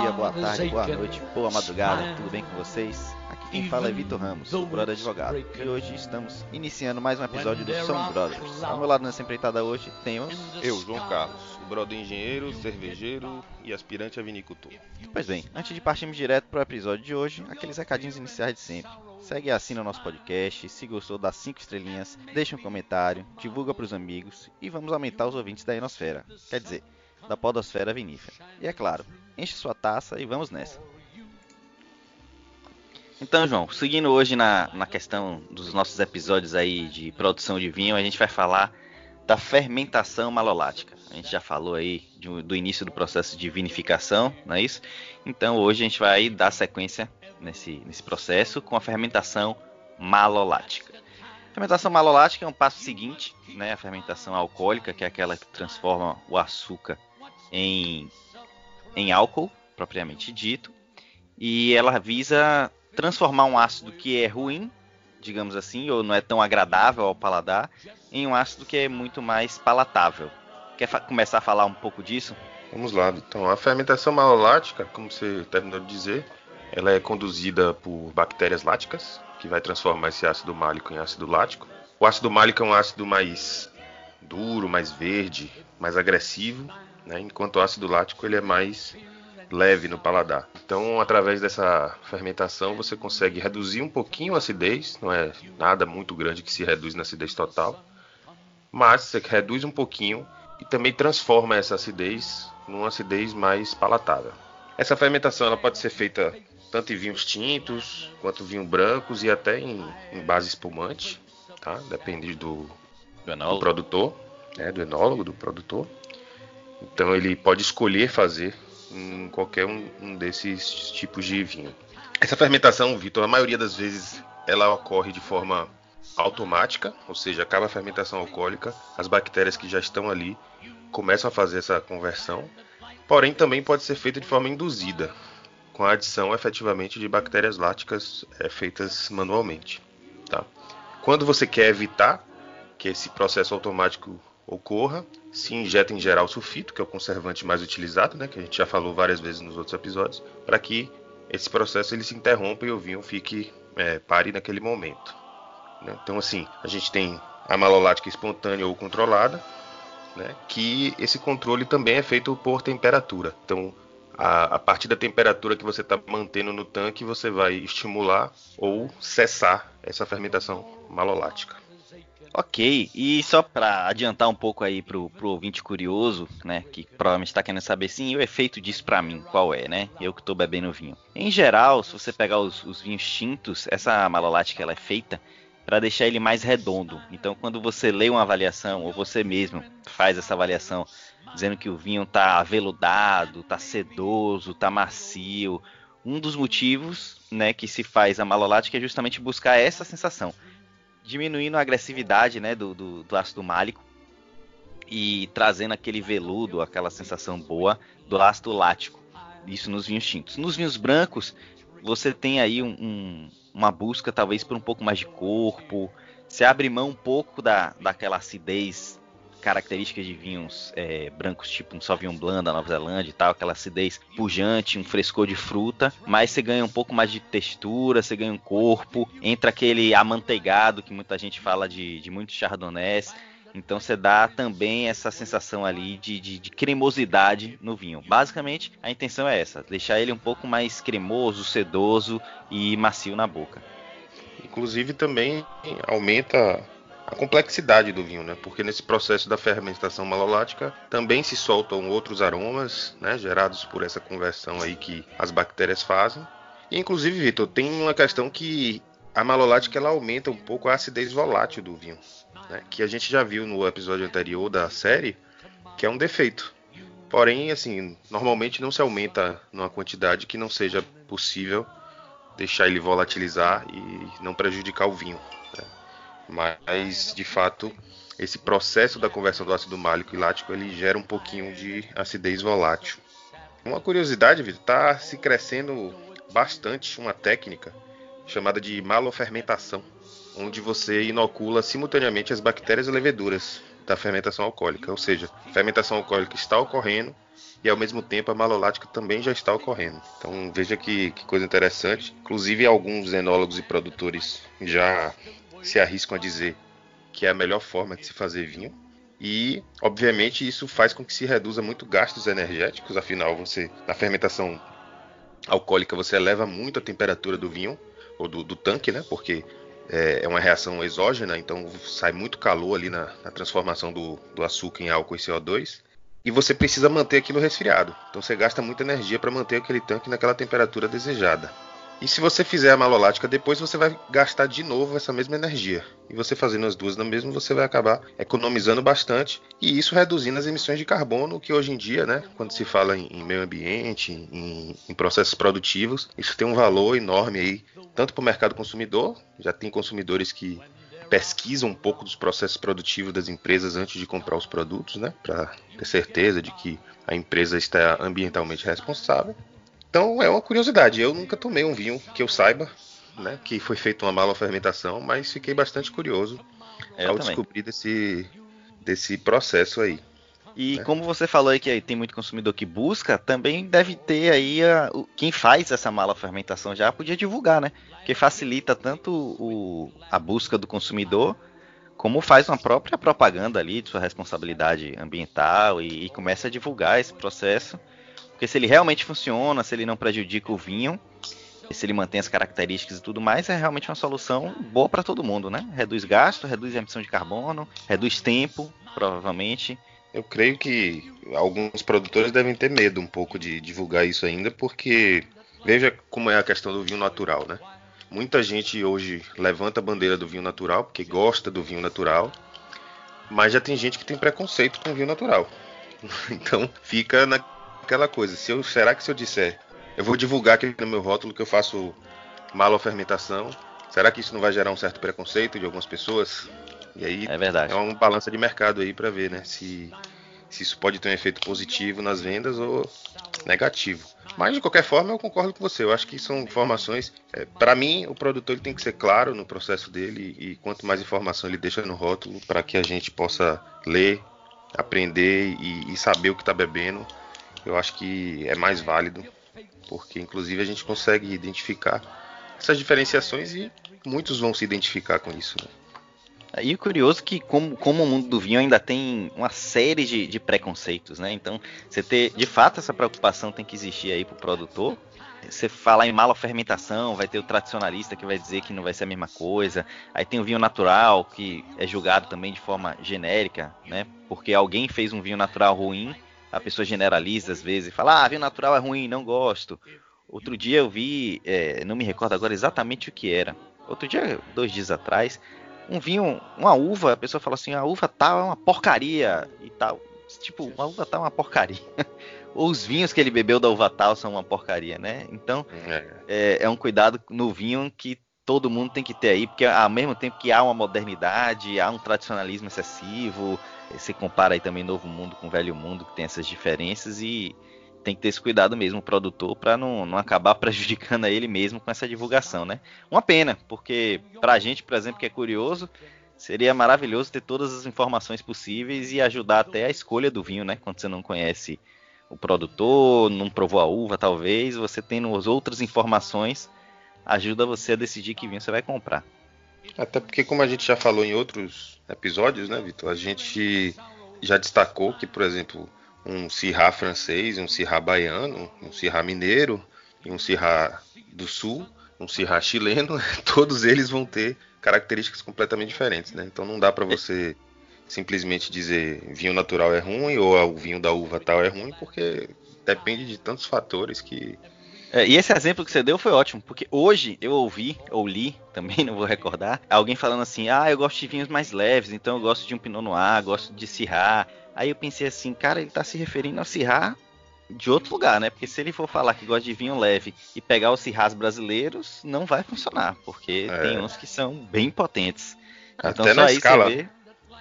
dia, boa tarde, boa noite, boa madrugada, tudo bem com vocês? Aqui quem fala é Vitor Ramos, o Brother Advogado, e hoje estamos iniciando mais um episódio do São Brothers. Ao meu lado nessa empreitada hoje temos eu, João Carlos, o brother engenheiro, cervejeiro e aspirante a vinicultor. Pois bem, antes de partirmos direto para o episódio de hoje, aqueles recadinhos iniciais de sempre. Segue e assina o nosso podcast, se gostou dá 5 estrelinhas, deixa um comentário, divulga para os amigos e vamos aumentar os ouvintes da Enosfera. Quer dizer, da podosfera vinífera. E é claro, enche sua taça e vamos nessa. Então, João, seguindo hoje na, na questão dos nossos episódios aí de produção de vinho, a gente vai falar da fermentação malolática. A gente já falou aí de, do início do processo de vinificação, não é isso? Então, hoje a gente vai dar sequência nesse, nesse processo com a fermentação malolática. A fermentação malolática é um passo seguinte, né? A fermentação alcoólica, que é aquela que transforma o açúcar em, em álcool, propriamente dito, e ela visa transformar um ácido que é ruim, digamos assim, ou não é tão agradável ao paladar, em um ácido que é muito mais palatável. Quer começar a falar um pouco disso? Vamos lá. Então, a fermentação malolática, como você terminou de dizer, ela é conduzida por bactérias láticas, que vai transformar esse ácido málico em ácido lático. O ácido málico é um ácido mais duro, mais verde, mais agressivo, né? enquanto o ácido lático ele é mais leve no paladar. Então, através dessa fermentação, você consegue reduzir um pouquinho a acidez, não é nada muito grande que se reduz na acidez total, mas você reduz um pouquinho e também transforma essa acidez numa acidez mais palatável. Essa fermentação ela pode ser feita tanto em vinhos tintos quanto vinhos brancos e até em, em base espumante, tá? Depende do, do, do produtor, né? do enólogo, do produtor. Então ele pode escolher fazer em qualquer um, um desses tipos de vinho. Essa fermentação, Vitor, a maioria das vezes ela ocorre de forma automática, ou seja, acaba a fermentação alcoólica, as bactérias que já estão ali começam a fazer essa conversão. Porém, também pode ser feita de forma induzida, com a adição efetivamente de bactérias láticas é, feitas manualmente. Tá? Quando você quer evitar que esse processo automático ocorra, se injeta em geral sulfito, que é o conservante mais utilizado, né, que a gente já falou várias vezes nos outros episódios, para que esse processo ele se interrompa e o vinho fique é, pare naquele momento. Né? Então, assim, a gente tem a malolática espontânea ou controlada, né, que esse controle também é feito por temperatura. Então, a, a partir da temperatura que você está mantendo no tanque, você vai estimular ou cessar essa fermentação malolática. Ok, e só para adiantar um pouco aí pro, pro ouvinte curioso, né, que provavelmente está querendo saber sim, o efeito disso para mim, qual é, né? Eu que estou bebendo vinho. Em geral, se você pegar os, os vinhos tintos, essa malolática ela é feita para deixar ele mais redondo. Então, quando você lê uma avaliação ou você mesmo faz essa avaliação dizendo que o vinho tá aveludado, tá sedoso, tá macio, um dos motivos, né, que se faz a malolática é justamente buscar essa sensação diminuindo a agressividade né, do, do, do ácido málico e trazendo aquele veludo, aquela sensação boa do ácido lático. Isso nos vinhos tintos. Nos vinhos brancos, você tem aí um, um, uma busca talvez por um pouco mais de corpo. Você abre mão um pouco da, daquela acidez características de vinhos é, brancos, tipo um Sauvignon Blanc da Nova Zelândia e tal, aquela acidez pujante, um frescor de fruta, mas você ganha um pouco mais de textura, você ganha um corpo, entra aquele amanteigado que muita gente fala de, de muitos chardonnays. Então você dá também essa sensação ali de, de, de, cremosidade no vinho. Basicamente, a intenção é essa: deixar ele um pouco mais cremoso, sedoso e macio na boca. Inclusive também aumenta a complexidade do vinho, né? Porque nesse processo da fermentação malolática também se soltam outros aromas, né? Gerados por essa conversão aí que as bactérias fazem. E, inclusive, Vitor, tem uma questão que a malolática ela aumenta um pouco a acidez volátil do vinho, né? Que a gente já viu no episódio anterior da série, que é um defeito. Porém, assim, normalmente não se aumenta numa quantidade que não seja possível deixar ele volatilizar e não prejudicar o vinho. Mas, de fato, esse processo da conversão do ácido málico e lático ele gera um pouquinho de acidez volátil. Uma curiosidade, Vitor, está se crescendo bastante uma técnica chamada de malofermentação, onde você inocula simultaneamente as bactérias e leveduras da fermentação alcoólica, ou seja, a fermentação alcoólica está ocorrendo e ao mesmo tempo a malolática também já está ocorrendo. Então veja que, que coisa interessante. Inclusive alguns enólogos e produtores já se arriscam a dizer que é a melhor forma de se fazer vinho. E, obviamente, isso faz com que se reduza muito gastos energéticos, afinal, você na fermentação alcoólica você eleva muito a temperatura do vinho ou do, do tanque, né? Porque é, é, uma reação exógena, então sai muito calor ali na, na transformação do, do, açúcar em álcool e CO2. E você precisa manter aquilo resfriado. Então você gasta muita energia para manter aquele tanque naquela temperatura desejada. E se você fizer a malolática depois, você vai gastar de novo essa mesma energia. E você fazendo as duas na mesma, você vai acabar economizando bastante e isso reduzindo as emissões de carbono, que hoje em dia, né, quando se fala em, meio ambiente, em, em, processos produtivos, isso tem um valor enorme aí, tanto para o mercado consumidor, já tem consumidores que pesquisam um pouco dos processos produtivos das empresas antes de comprar os produtos, né, para ter certeza de que a empresa está ambientalmente responsável. Então é uma curiosidade. Eu nunca tomei um vinho que eu saiba, né, que foi feito uma mala fermentação, mas fiquei bastante curioso eu ao também. descobrir desse, desse processo aí. E né? como você falou aí que tem muito consumidor que busca, também deve ter aí a, o, quem faz essa mala fermentação já podia divulgar, né? Que facilita tanto o, a busca do consumidor, como faz uma própria propaganda ali de sua responsabilidade ambiental e, e começa a divulgar esse processo porque se ele realmente funciona, se ele não prejudica o vinho, se ele mantém as características e tudo mais, é realmente uma solução boa para todo mundo, né? Reduz gasto, reduz emissão de carbono, reduz tempo, provavelmente. Eu creio que alguns produtores devem ter medo um pouco de divulgar isso ainda, porque veja como é a questão do vinho natural, né? Muita gente hoje levanta a bandeira do vinho natural porque gosta do vinho natural, mas já tem gente que tem preconceito com o vinho natural. Então fica na, aquela coisa, se eu, será que se eu disser, eu vou divulgar aqui no meu rótulo que eu faço malofermentação, será que isso não vai gerar um certo preconceito de algumas pessoas? E aí é, verdade. é uma balança de mercado aí para ver, né, se, se isso pode ter um efeito positivo nas vendas ou negativo. Mas de qualquer forma eu concordo com você. Eu acho que são informações. É, para mim, o produtor ele tem que ser claro no processo dele e quanto mais informação ele deixa no rótulo para que a gente possa ler, aprender e, e saber o que está bebendo, eu acho que é mais válido, porque inclusive a gente consegue identificar essas diferenciações e muitos vão se identificar com isso. Né? E o curioso é que, como, como o mundo do vinho ainda tem uma série de, de, preconceitos, né? Então, você ter, de fato, essa preocupação tem que existir aí para o produtor. Você falar em mala fermentação, vai ter o tradicionalista que vai dizer que não vai ser a mesma coisa. Aí tem o vinho natural, que é julgado também de forma genérica, né? Porque alguém fez um vinho natural ruim a pessoa generaliza às vezes e fala, ah, vinho natural é ruim, não gosto. Outro dia eu vi, é, não me recordo agora exatamente o que era. Outro dia, dois dias atrás, um vinho, uma uva, a pessoa fala assim, a uva tal é uma porcaria e tal. Tipo, uma uva tal é uma porcaria. Ou os vinhos que ele bebeu da uva tal são uma porcaria, né? Então, é, é, é um cuidado no vinho que todo mundo tem que ter aí, porque ao mesmo tempo que há uma modernidade, há um tradicionalismo excessivo, você compara aí também Novo Mundo com Velho Mundo, que tem essas diferenças e tem que ter esse cuidado mesmo, o produtor, para não, não acabar prejudicando a ele mesmo com essa divulgação, né? Uma pena, porque pra gente, por exemplo, que é curioso, seria maravilhoso ter todas as informações possíveis e ajudar até a escolha do vinho, né? Quando você não conhece o produtor, não provou a uva, talvez, você tendo as outras informações, ajuda você a decidir que vinho você vai comprar. Até porque, como a gente já falou em outros episódios, né, Vitor? A gente já destacou que, por exemplo, um Sirá francês, um Sirá baiano, um Sirá mineiro e um Sirá do sul, um Sirá chileno, todos eles vão ter características completamente diferentes, né? Então não dá para você simplesmente dizer vinho natural é ruim ou o vinho da uva tal é ruim, porque depende de tantos fatores que e esse exemplo que você deu foi ótimo, porque hoje eu ouvi, ou li, também não vou recordar, alguém falando assim: ah, eu gosto de vinhos mais leves, então eu gosto de um Pinot Noir, gosto de Syrah. Aí eu pensei assim, cara, ele tá se referindo ao Syrah de outro lugar, né? Porque se ele for falar que gosta de vinho leve e pegar os Syrahs brasileiros, não vai funcionar, porque é. tem uns que são bem potentes. Até então, na escala, vê,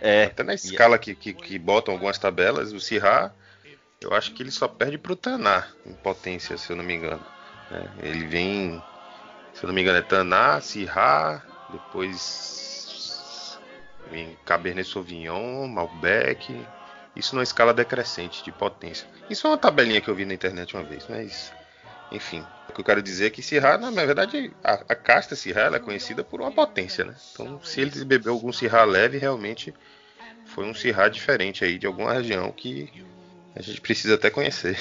é, até na escala que, que, que, botam algumas tabelas, o Syrah, eu acho que ele só perde pro Taná em potência, se eu não me engano. Né? Ele vem, se eu não me engano, é Taná, Syrah, depois vem Cabernet Sauvignon, Malbec, Isso numa escala decrescente de potência. Isso é uma tabelinha que eu vi na internet uma vez, mas enfim, o que eu quero dizer é que Syrah, na verdade, a, a casta Syrah é conhecida por uma potência, né? Então, se ele bebeu algum Syrah leve, realmente foi um Syrah diferente aí de alguma região que a gente precisa até conhecer.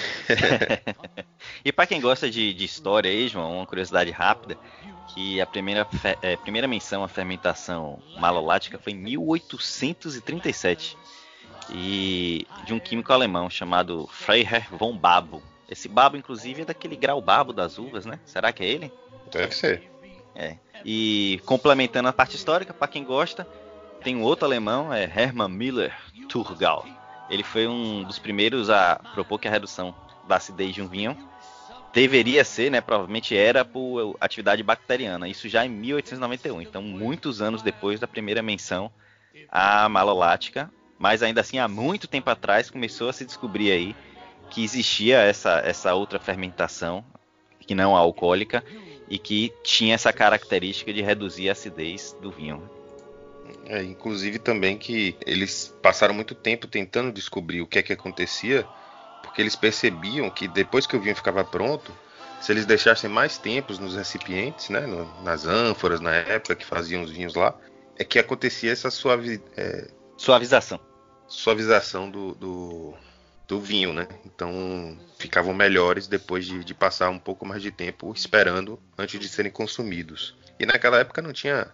e para quem gosta de, de, história aí, João, uma curiosidade rápida, que a primeira, é, primeira menção à fermentação malolática foi em 1837 e de um químico alemão chamado Freiherr von Babo. Esse babo, inclusive, é daquele grau babo das uvas, né? Será que é ele? Deve ser. É. E complementando a parte histórica, para quem gosta, tem um outro alemão, é Hermann Miller Thurgau. Ele foi um dos primeiros a propor que a redução da acidez de um vinho deveria ser, né, provavelmente era por atividade bacteriana. Isso já em 1891, então muitos anos depois da primeira menção à malolática, mas ainda assim há muito tempo atrás começou a se descobrir aí que existia essa, essa outra fermentação que não alcoólica e que tinha essa característica de reduzir a acidez do vinho. É, inclusive também que eles passaram muito tempo tentando descobrir o que é que acontecia, porque eles percebiam que depois que o vinho ficava pronto, se eles deixassem mais tempos nos recipientes, né, no, nas ânforas na época que faziam os vinhos lá, é que acontecia essa suavi, é, suavização, suavização do, do, do, vinho, né? Então ficavam melhores depois de, de passar um pouco mais de tempo esperando antes de serem consumidos. E naquela época não tinha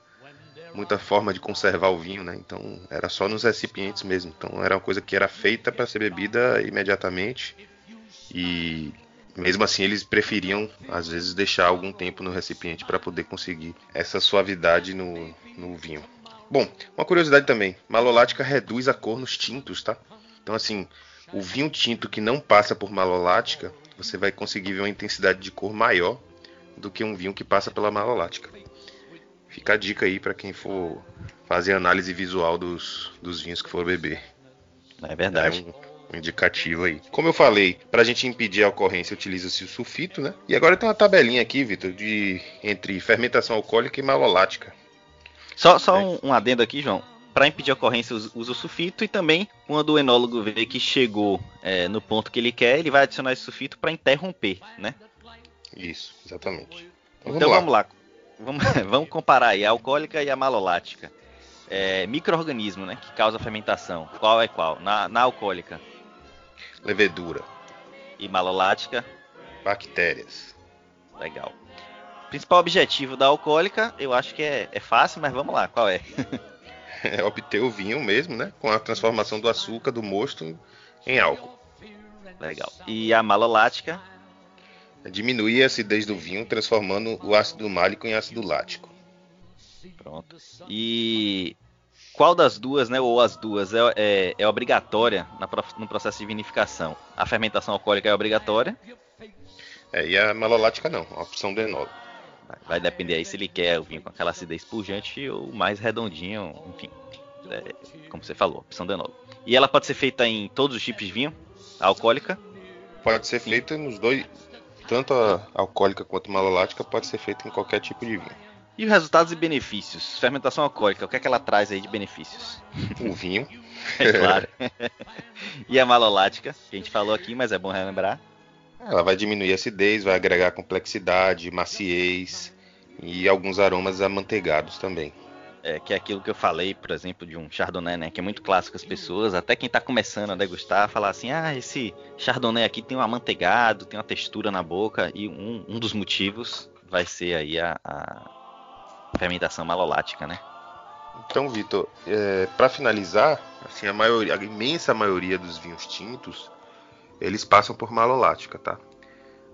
muita forma de conservar o vinho, né? Então era só nos recipientes mesmo. Então era uma coisa que era feita para ser bebida imediatamente e mesmo assim eles preferiam às vezes deixar algum tempo no recipiente para poder conseguir essa suavidade no, no vinho. Bom, uma curiosidade também, malolática reduz a cor nos tintos, tá? Então assim, o vinho tinto que não passa por malolática, você vai conseguir ver uma intensidade de cor maior do que um vinho que passa pela malolática. Fica a dica aí para quem for fazer análise visual dos, dos vinhos que for beber. É verdade. É um, um indicativo aí. Como eu falei, para a gente impedir a ocorrência, utiliza-se o sulfito, né? E agora tem uma tabelinha aqui, Vitor, de entre fermentação alcoólica e malolática. Só, só é. um, um adendo aqui, João para impedir a ocorrência usa o sulfito e também quando o enólogo vê que chegou é, no ponto que ele quer, ele vai adicionar esse sulfito para interromper, né? Isso, exatamente. Então, então vamos, lá. vamos lá vamos, vamos comparar aí a alcoólica e a malolática. É, microorganismo, né, que causa fermentação. Qual é qual? Na, na alcoólica. Levedura. E malolática? Bactérias. Legal. Principal objetivo da alcoólica, eu acho que é, é fácil, mas vamos lá, qual é? é obter o vinho mesmo, né? Com a transformação do açúcar, do mosto, em álcool. Legal. E a malolática? Diminuir a acidez do vinho, transformando o ácido málico em ácido lático. Pronto. E qual das duas, né, ou as duas, é, é, é obrigatória na, no processo de vinificação? A fermentação alcoólica é obrigatória? É, e a malolática não, a opção do enólogo. Vai, vai depender aí se ele quer o vinho com aquela acidez pujante ou mais redondinho, enfim. É, como você falou, opção do enólogo. E ela pode ser feita em todos os tipos de vinho? A alcoólica? Pode ser feita nos dois, tanto a alcoólica quanto a malolática pode ser feita em qualquer tipo de vinho. E os resultados e benefícios? Fermentação alcoólica, o que é que ela traz aí de benefícios? O vinho. é claro. e a malolática, que a gente falou aqui, mas é bom relembrar. Ela vai diminuir a acidez, vai agregar complexidade, maciez e alguns aromas amanteigados também é, que é aquilo que eu falei, por exemplo, de um Chardonnay, né? Que é muito clássico as pessoas, até quem está começando a degustar, falar assim, ah, esse Chardonnay aqui tem um amanteigado, tem uma textura na boca, e um, um dos motivos vai ser aí a, a fermentação malolática, né? Então, Vitor, é, para finalizar, assim, a, maioria, a imensa maioria dos vinhos tintos, eles passam por malolática, tá?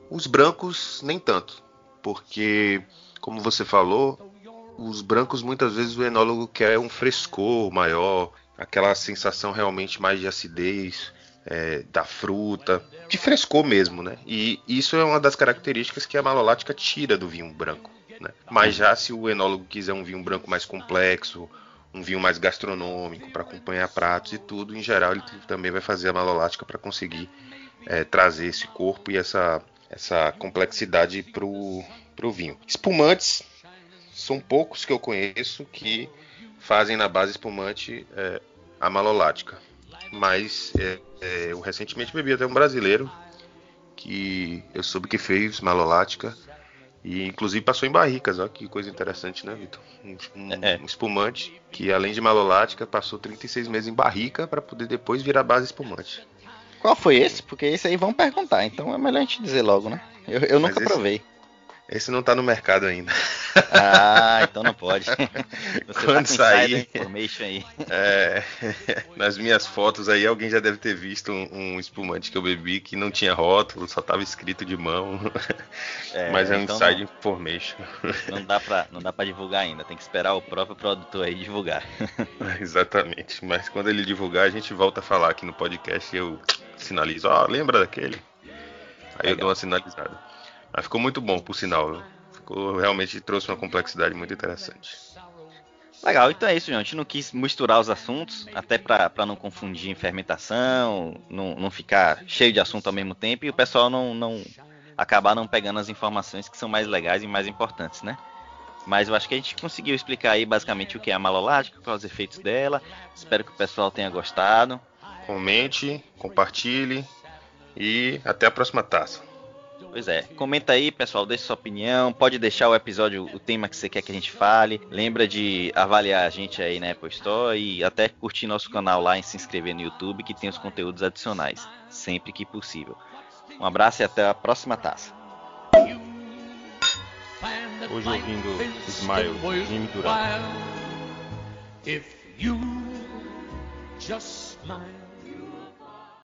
Os brancos, nem tanto, porque, como você falou, os brancos muitas vezes o enólogo quer um frescor maior, aquela sensação realmente mais de acidez é, da fruta, de frescor mesmo, né? E isso é uma das características que a malolática tira do vinho branco. Né? Mas já se o enólogo quiser um vinho branco mais complexo, um vinho mais gastronômico para acompanhar pratos e tudo, em geral ele também vai fazer a malolática para conseguir é, trazer esse corpo e essa, essa complexidade para o vinho. Espumantes são poucos que eu conheço que fazem na base espumante é, a malolática. mas é, é, eu recentemente bebi até um brasileiro que eu soube que fez malolática e inclusive passou em barricas, ó, que coisa interessante, né, Vitor? Um, um, é. um, espumante que além de malolática passou 36 meses em barrica para poder depois virar base espumante. Qual foi esse? Porque esse aí vão perguntar, então é melhor a gente dizer logo, né? Eu, eu nunca esse, provei. Esse não tá no mercado ainda. Ah, então não pode. Você tá Quando tá sair, aí. É, nas minhas fotos aí alguém já deve ter visto um, um, espumante que eu bebi que não tinha rótulo, só tava escrito de mão. É, Mas é um então inside não, information. Não dá para não dá para divulgar ainda, tem que esperar o próprio produtor aí divulgar. Exatamente. Mas quando ele divulgar, a gente volta a falar aqui no podcast e eu sinalizo, ó, oh, lembra daquele? Aí Legal. eu dou uma sinalizada. Mas ficou muito bom, por sinal. Ficou, realmente trouxe uma complexidade muito interessante. Legal, então é isso, gente. A gente não quis misturar os assuntos, até para não confundir em fermentação, não, não ficar cheio de assunto ao mesmo tempo e o pessoal não, não acabar não pegando as informações que são mais legais e mais importantes, né? Mas eu acho que a gente conseguiu explicar aí basicamente o que é a malolática, quais os efeitos dela. Espero que o pessoal tenha gostado. Comente, compartilhe e até a próxima taça. Pois é, comenta aí, pessoal, deixe sua opinião, pode deixar o episódio, o tema que você quer que a gente fale. Lembra de avaliar a gente aí na Apple Store e até curtir nosso canal lá e se inscrever no YouTube que tem os conteúdos adicionais, sempre que possível. Um abraço e até a próxima taça. Hoje ouvindo Smile, Jimmy Durant.